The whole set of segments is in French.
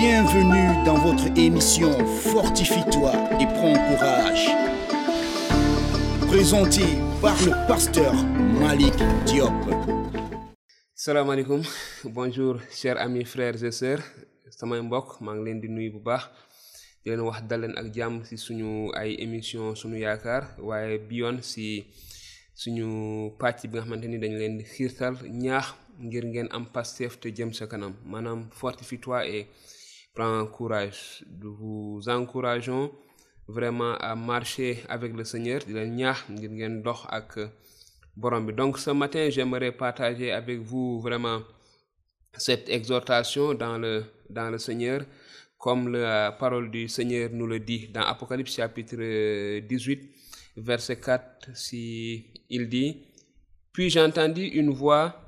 Bienvenue dans votre émission Fortifie-toi et prends courage. Présenté par le pasteur Malik Diop. Salam alaikum. Bonjour, chers amis, frères et sœurs. samay mbokk maa ngi leen di nuyu bu baax di leen wax dal leen ak jàmm si suñu ay émission suñu yaakaar waaye bi yoon si suñu pàcc bi nga xamante ni dañ leen xiirtal ñaax ngir ngeen am Pastef te jëm sa kanam maanaam fortifie-toi et prends courage. Nous vous encourageons vraiment à marcher avec le Seigneur. Donc ce matin j'aimerais partager avec vous vraiment cette exhortation dans le dans le Seigneur comme la parole du Seigneur nous le dit dans Apocalypse chapitre 18 verset 4 si il dit puis j'entendis une voix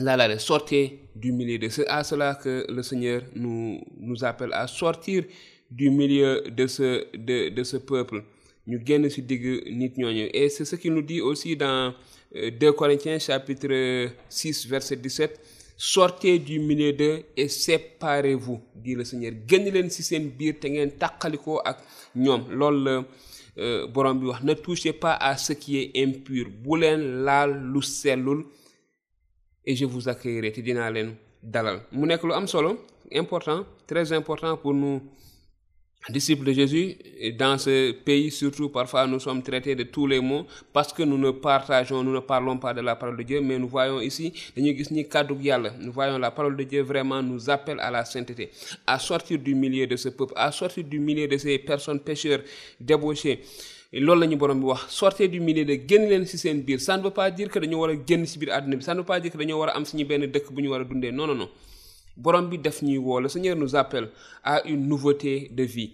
laalale sortez du milieu d'eux c'est à cela que le Seigneur nous nous appelle à sortir du milieu de ce de de ce peuple. Digg nit ñooñu. Et c'est ce qu'il nous dit aussi dans 2 Corinthiens chapitre 6 verset 17 sortez du milieu d'eux et séparez-vous dit le Seigneur. Te ngeen tàqalikoo ak borom bi wax ne touchez pas à ce qui est impur. Bu sellul et je vous accueillerai. Te dinaa leen dalal. Mu nekk important très important pour nous disciples de Jésus dans ce pays surtout parfois nous sommes traités de tous les mots parce que nous ne partageons nous ne parlons pas de la parole de Dieu mais nous voyons ici gis ni nous voyons la parole de Dieu vraiment nous appelle à la sainteté à sortir du milieu de ce peuple à sortir du milieu de ces personnes pécheurs débauchés loolu la ñu borom bi wax sortez du milieu de génn leen ci seen biir. Ça ne veut pas dire que dañoo war a génn ci biir àdduna bi. Ça ne veut pas dire que dañoo war a am suñu benn dëkk bu ñu war a dundee. Non non non. Borom bi def ñuy woo le Seigneur nous appelle à une nouveauté de vie.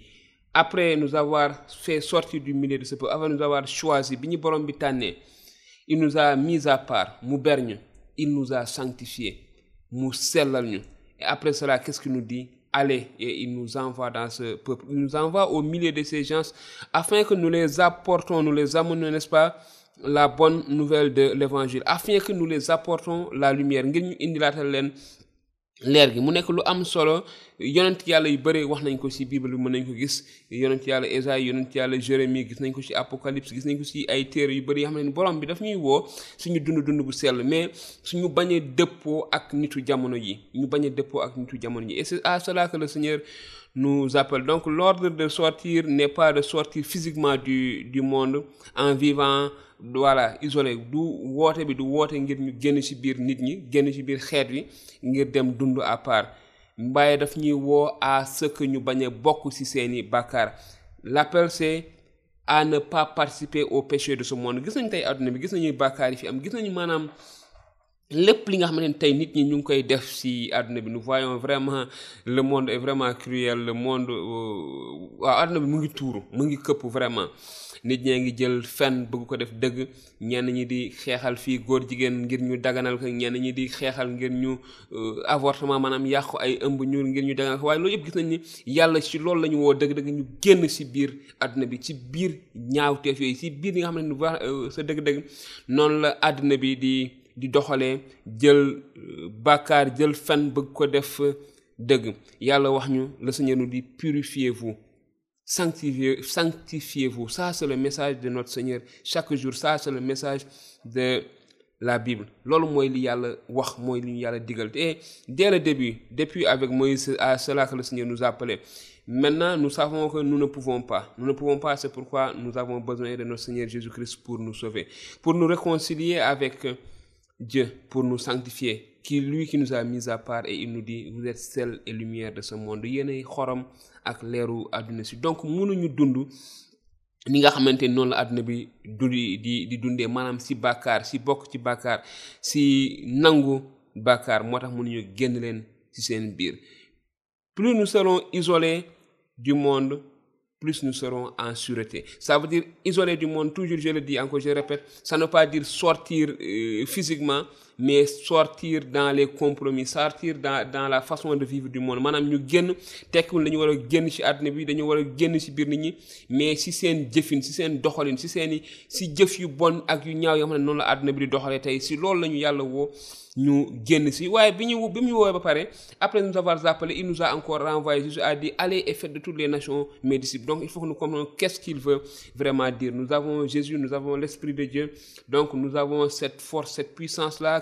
Après nous avoir fait sortir du milieu de ce peuple avant nous avoir choisi bi ñu borom bi tànnee il nous a mis à part mu ber ñu il nous a sanctifié mu sellal ñu. Et après cela qu'est-ce qu'il nous dit? Allez et il nous envoie dans ce peuple. Il nous envoie au milieu de ces gens afin que nous les apportons nous les amenons n'est-ce pas la bonne nouvelle de l'évangile. Afin que nous les apportons la lumière leer gi. Mu nekk lu am solo. Yonent yàlla yu bëri wax nañ ko ci bible bi mën nañ ko gis. Yonent yàlla Ésaïe yonent yàlla Jérémie gis nañ ko ci apocalypse gis nañ ko ci ay téere yu bëri yoo xam ne borom bi daf ñuy woo suñu dund dund bu sell mais suñu bañ a dëppoo ak nitu jamono yi. Ñu bañ a dëppoo ak nitu jamono yi. Et c'est à cela que le Seigneur nous appelle. Donc l'ordre de sortir n'est pas de sortir physiquement du du monde en vivant voilà isolé. Du woote bi du woote ngir ñu génn ci biir nit ñi génn ci biir xeet wi ngir dem dund à part. Mbaye daf ñuy woo à ce ñu bañ bokk ci seeni bàkkaar. L'appel c'est à ne pas participer au péché de ce monde. Gis nañu tey àdduna bi gis nañuy bàkkaar yi fi am gis nañu maanaam lépp li nga xamante ne tey nit ñi ñu ngi koy def ci àdduna bi nous voyons vraiment le monde est vraiment cruel le monde waaw àdduna bi mu ngi tuuru mu ngi këpp vraiment. Nit ñee ngi jël fen bëgg ko def dëgg ñenn ñi di xeexal fii góor jigéen ngir ñu daganal ko ñenn ñi di xeexal ngir ñu avortement maanaam yàqu ay ëmb ñu ngir ñu daganal ko. Waaye loolu yëpp gis nañ ni yàlla ci loolu la ñu woo dëgg-dëgg ñu génn ci biir àdduna bi ci biir ñaawteef yooyu ci biir yi nga xam ne ni sa dëgg-dëgg noonu la àdduna bi di di jël bàkkaar jël bëgg ko def dëgg. Yàlla wax ñu le Seigneur nous dit purifiez-vous sanctifiez sanctifiez-vous. Ça c'est le message de notre Seigneur. Chaque jour ça c'est le message de la Bible. Loolu mooy li yàlla wax mooy li yàlla digal. Et dès le début depuis avec Moïse à cela que le Seigneur nous appelait maintenant nous savons que nous ne pouvons pas. Nous ne pouvons pas c'est pourquoi nous avons besoin de notre Seigneur Jésus-Christ pour nous sauver. Pour nous réconcilier avec Dieu pour nous sanctifier qui lui qui nous a mis à part et il nous dit vous êtes sel et lumière de ce monde. Yéenay xorom ak leeru àdduna si. Donc mënuñu dund ni nga xamante ni noonu la àdduna bi du di di dundee. Maanaam si bàkkaar si bokk ci bàkkaar si nangu bàkkaar moo tax mënuñu génn leen ci seen biir. Plus nous serons isolés du monde, plus nous serons en sûreté. Ça veut dire isolé du monde, toujours je le dis encore, je répète, ça ne veut pas dire sortir euh, physiquement, mais sortir dans les compromis sortir dans dans la façon de vivre du monde. Maanaam ñu génn tekkiwul dañu war a génn ci àdduna bi dañu war a génn ci biir nit ñi mais ci seen jëfin ci seen doxalin ci seen i ci jëf yu bon ak yu ñaaw yoo xam ne noonu la àdduna bi di doxalee tey. Ci loolu la ñu yàlla woo ñu génn ci waaye bi ñu bi ba après nous avoir appelé il nous a encore renvoyé. Jésus a dit allez et faites de toutes les nations mes disciples. Donc il faut que nous comprenions qu'est-ce qu'il veut vraiment dire. Nous avons Jésus nous avons l'Esprit de Dieu. Donc nous avons cette force cette puissance là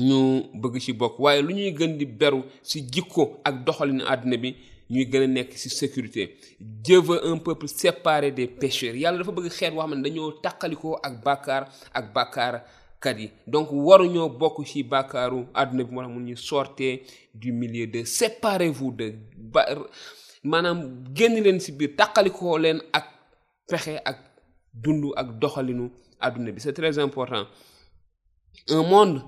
ñu bëgg ci bokk. Waaye lu ñuy gën di beru ci jikko ak doxalin àdduna bi ñuy gën a nekk ci sécurité. Dieu veut un peuple séparé des pécheurs. Yàlla dafa bëgg xeet wax xam ne dañoo tàqalikoo ak bàkkaar ak bàkkaar kat yi. Donc waruñoo bokk ci bàkkaaru àdduna bi moo tax mun ñu sortez du milieu de séparez-vous de ba maanaam génn leen ci biir tàqalikoo leen ak pexe ak dund ak doxalinu àdduna bi. C'est très important. Un monde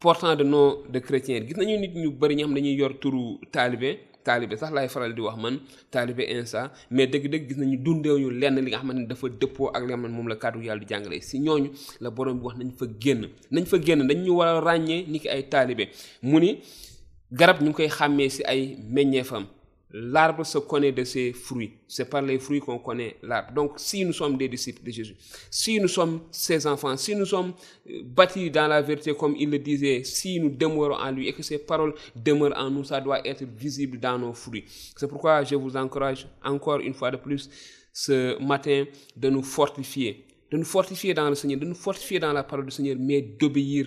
portant de nom de chrétien. Gis nañu nit ñu bari ñoo xam dañuy yor turu taalibe taalibe sax laay faral di wax man taalibe insa mais dëgg-dëgg gis nañu dundeewuñu lenn li nga xamante ne dafa dëppoo ak li nga ne moom la kàddu yàlla di jàngale. Si ñooñu la borom bi wax nañ fa génn. Nañ fa génn dañ war a ràññee ni ki ay taalibe. Mu ni garab ñu ngi koy xàmmee si ay meññeefam. L'arbre se connaît de ses fruits. C'est par les fruits qu'on connaît l'arbre. Donc si nous sommes des disciples de Jésus si nous sommes ses enfants si nous sommes bâtis dans la vérité comme il le disait si nous demeurons en lui et que ses paroles demeurent en nous ça doit être visible dans nos fruits. C'est pourquoi je vous encourage encore une fois de plus ce matin de nous fortifier de nous fortifier dans le Seigneur de nous fortifier dans la parole du Seigneur mais d'obéir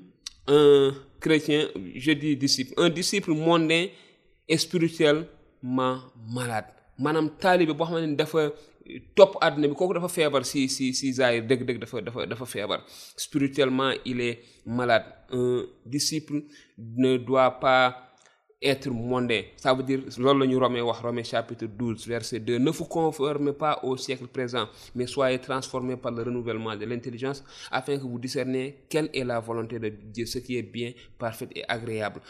un chrétien je dis disciple. Un disciple mondain et spirituellement malade. Maanaam taalibe boo xamante ni dafa topp àdduna bi kooku dafa feebar si si si zaahir dëgg-dëgg dafa dafa dafa feebar. Spirituellement il est malade. Un disciple ne doit pas être mondain. Ça veut dire chapitre 12 verset 2 ne vous conformez pas au siècle présent mais soyez transformés par le renouvellement de l'intelligence afin que vous discerniez quelle est la volonté de Dieu ce qui est bien parfait et agréable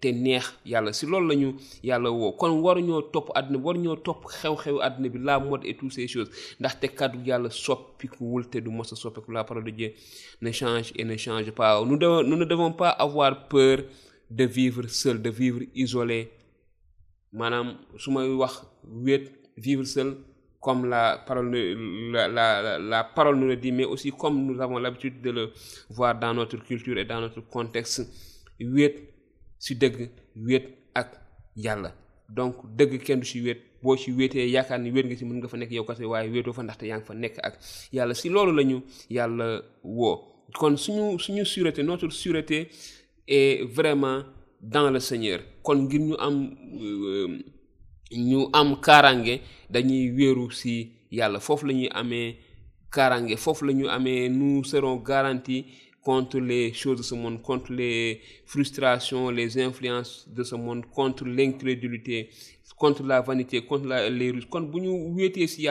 te neex yàlla. Si loolu la ñu yàlla woo. Kon waruñoo topp àdduna bi waruñoo topp xew-xew àdduna bi la mode et toutes ces choses. Ndaxte kàddu yàlla soppikuwul te du mos a soppiku. La parole de Dieu ne change et ne change pas. Nous devons nous ne devons pas avoir peur de vivre seul de vivre isolé. Maanaam su may wax wéet vivre seul comme la parole la, la, la parole nous le dit mais aussi comme nous avons l'habitude de le voir dans notre culture et dans notre contexte wéet si dëgg wéet ak yàlla. Donc dëgg kenn du si wéet. Boo ci wéetee yaakaar ni wéet nga si mën nga fa nekk yow kese waaye wéetoo fa ndaxte yaa ngi fa nekk ak yàlla. Si loolu la ñu yàlla woo. Kon suñu suñu sûreté notre sûreté est vraiment dans le Seigneur. Kon ngir ñu am ñu am kaaraange dañuy wéeru si yàlla. Foofu la ñuy amee kaaraange. Foofu la ñu amee nous serons garantis contre les choses de ce monde, contre les frustrations, les influences de ce monde, contre l'incrédulité, contre la vanité, contre la, les ruses. si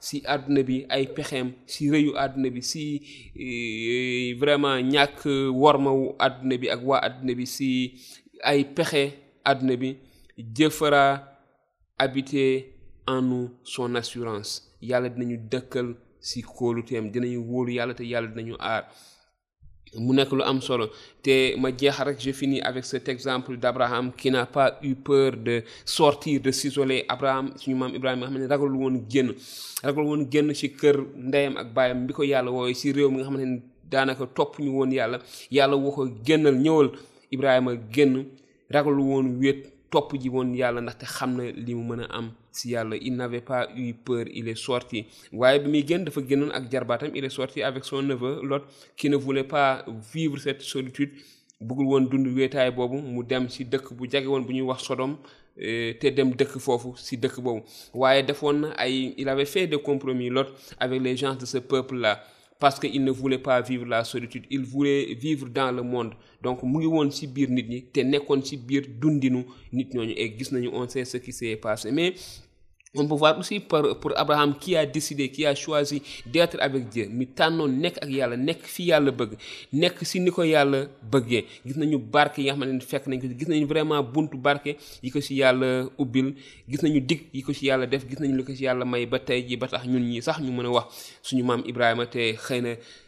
si àdduna bi si vraiment si ay pexe bi fera habiter en nous son assurance yàlla si kóoluteem dinañu wóolu yàlla te yàlla dinañu aar. Mu nekk lu am solo. Te ma jeexal rek je finis avec cet exemple d'Abraham qui n'a pas eu peur de sortir de s'isoler. Abraham suñu maam Ibrahima nga xam ne ragal woon génn. Ragal woon génn ci kër ndeyam ak baayam bi ko yàlla wooye ci réew mi nga xam ne daanaka topp ñu woon yàlla. Yàlla woo ko génnal ñëwal. Ibrahima génn ragal woon wéet. Topp ji woon yàlla ndaxte xam na li mu mën a am si yàlla. Il n'avait pas eu peur il est sorti. Waaye bi muy génn dafa génnoon ak jarbaatam il est sorti avec son neveu Lot qui ne voulait pas vivre cette solitude. Bëggul woon dund wéetaay boobu mu dem si dëkk bu jege woon bu ñuy wax Sodome te dem dëkk foofu si dëkk boobu. Waaye defoon na ay il avait fait des compromis Lot avec les gens de ce peuple là parce que il ne voulait pas vivre la solitude il voulait vivre dans le monde. Donc mu ngi woon ci biir nit ñi te nekkoon ci biir dundinu nit ñooñu. Et gis nañu on sait ce qui s'est passé. Mais on peut voir aussi pour, Abraham qui a décidé qui a choisi d'être avec Dieu. Mi tànnoon nekk ak yàlla nekk fi yàlla bëgg nekk si ni ko yàlla gis nañu barke yi nga xamante fekk nañ ko gis nañu vraiment buntu barke yi ko si yàlla ubbil gis nañu dig yi ko si yàlla def gis nañu li ko si yàlla may ba tey ji ba tax ñun ñi sax ñu mën a wax suñu maam Ibrahima te xëy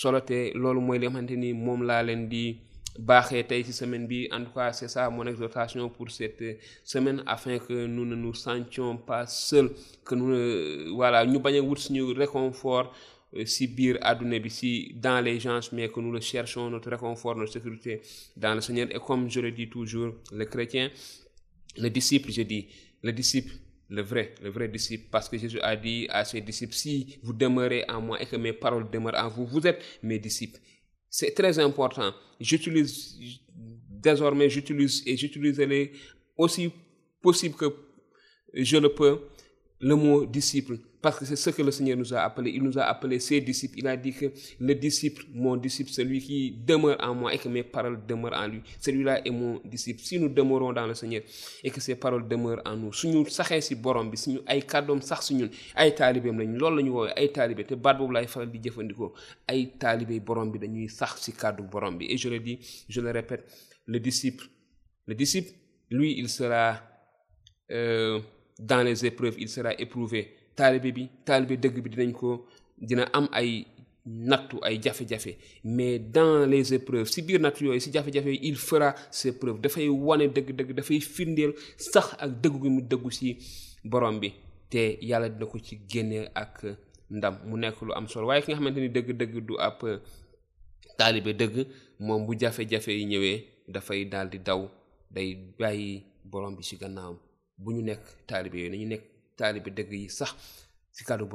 solo te loolu mooy li nga xamante ni moom laa leen di baaxee tey semaine bi. En tout cas c'est ça mon exhortation pour cette semaine afin que nous ne nous sentions pas seuls que nous voilà ñu bañ a wut suñu réconfort si biir àdduna bi si dans les gens mais que nous le cherchons notre réconfort notre sécurité dans le Seigneur. Et comme je le dis toujours le chrétien le disciple je dis le disciple le vrai, le vrai disciple, parce que Jésus a dit à ses disciples, si vous demeurez en moi et que mes paroles demeurent en vous, vous êtes mes disciples. C'est très important. J'utilise, désormais, j'utilise et j'utiliserai aussi possible que je le peux, le mot disciple, parce que c'est ce que le Seigneur nous a appelé. Il nous a appelé ses disciples. Il a dit que le disciple, mon disciple, celui qui demeure en moi et que mes paroles demeurent en lui, celui-là est mon disciple. Si nous demeurons dans le Seigneur et que ses paroles demeurent en nous, si borom bi et je le dis je le répète le disciple le lui il sera euh, dans les épreuves il sera éprouvé taalibe bi taalibe dëgg bi dinañ ko dina am ay nattu ay jafe-jafe. Mais dans les épreuves si biir nattu yooyu si jafe-jafe yi il fera ses dafay wane dëgg-dëgg dafay firndeel sax ak dëggu gi mu dëggu si borom bi. Te yàlla dina ko ci génnee ak ndam. Mu nekk lu am solo. Waaye ki nga xamante ni dëgg-dëgg du ab taalibe dëgg moom bu jafe-jafe yi ñëwee dafay daal di daw. Day bàyyi borom bi ci gannaawam. Bu ñu nekk taalibe yooyu nekk taalibe dëgg yi sax ci kàddu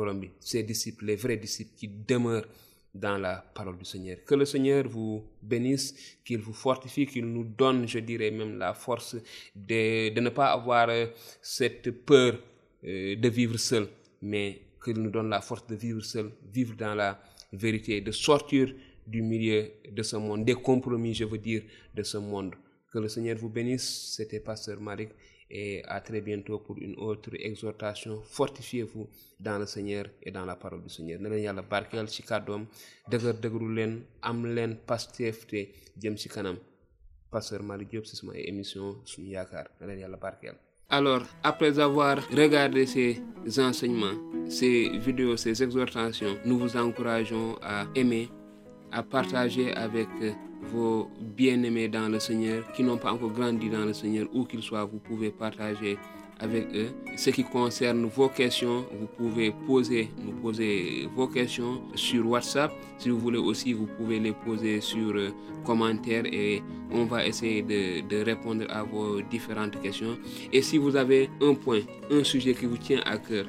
disciples les vrais disciples qui demeurent dans la parole du Seigneur. Que le Seigneur vous bénisse qu'il vous fortifie qu'il nous donne je dirais même la force de de ne pas avoir cette peur de vivre seul mais qu'il nous donne la force de vivre seul vivre dans la vérité de sortir du milieu de ce monde des compromis je veux dire de ce monde. Que le Seigneur vous bénisse. C'était pasteur Malick et à très bientôt pour une autre exhortation. Fortifiez-vous dans le Seigneur et dans la parole du Seigneur. Pasteur Malick Diop ci sama émission suñu yaakaar. Alors après avoir regardé ces enseignements ces vidéos ces exhortations nous vous encourageons à aimer à partager avec vos bien-aimés dans le Seigneur qui n'ont pas encore grandi dans le Seigneur, où qu'ils soient, vous pouvez partager avec eux. Ce qui concerne vos questions, vous pouvez poser, nous poser vos questions sur WhatsApp. Si vous voulez aussi, vous pouvez les poser sur euh, commentaires et on va essayer de répondre à vos différentes questions. Et si vous avez un point, un sujet qui vous tient à cœur,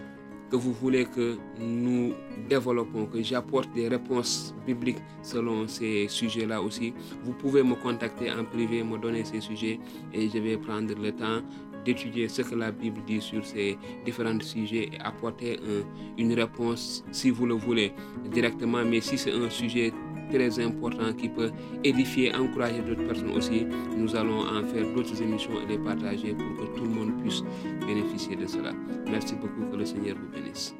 que vous voulez que nous développons, que j'apporte des réponses bibliques selon ces sujets-là aussi, vous pouvez me contacter en privé, me donner ces sujets et je vais prendre le temps d'étudier ce que la Bible dit sur ces différents sujets et apporter un, une réponse, si vous le voulez, directement. Mais si c'est un sujet très important qui peut édifier, encourager d'autres personnes aussi, nous allons en faire d'autres émissions et les partager pour que tout le monde puisse bénéficier de cela. Merci beaucoup, que le Seigneur vous bénisse.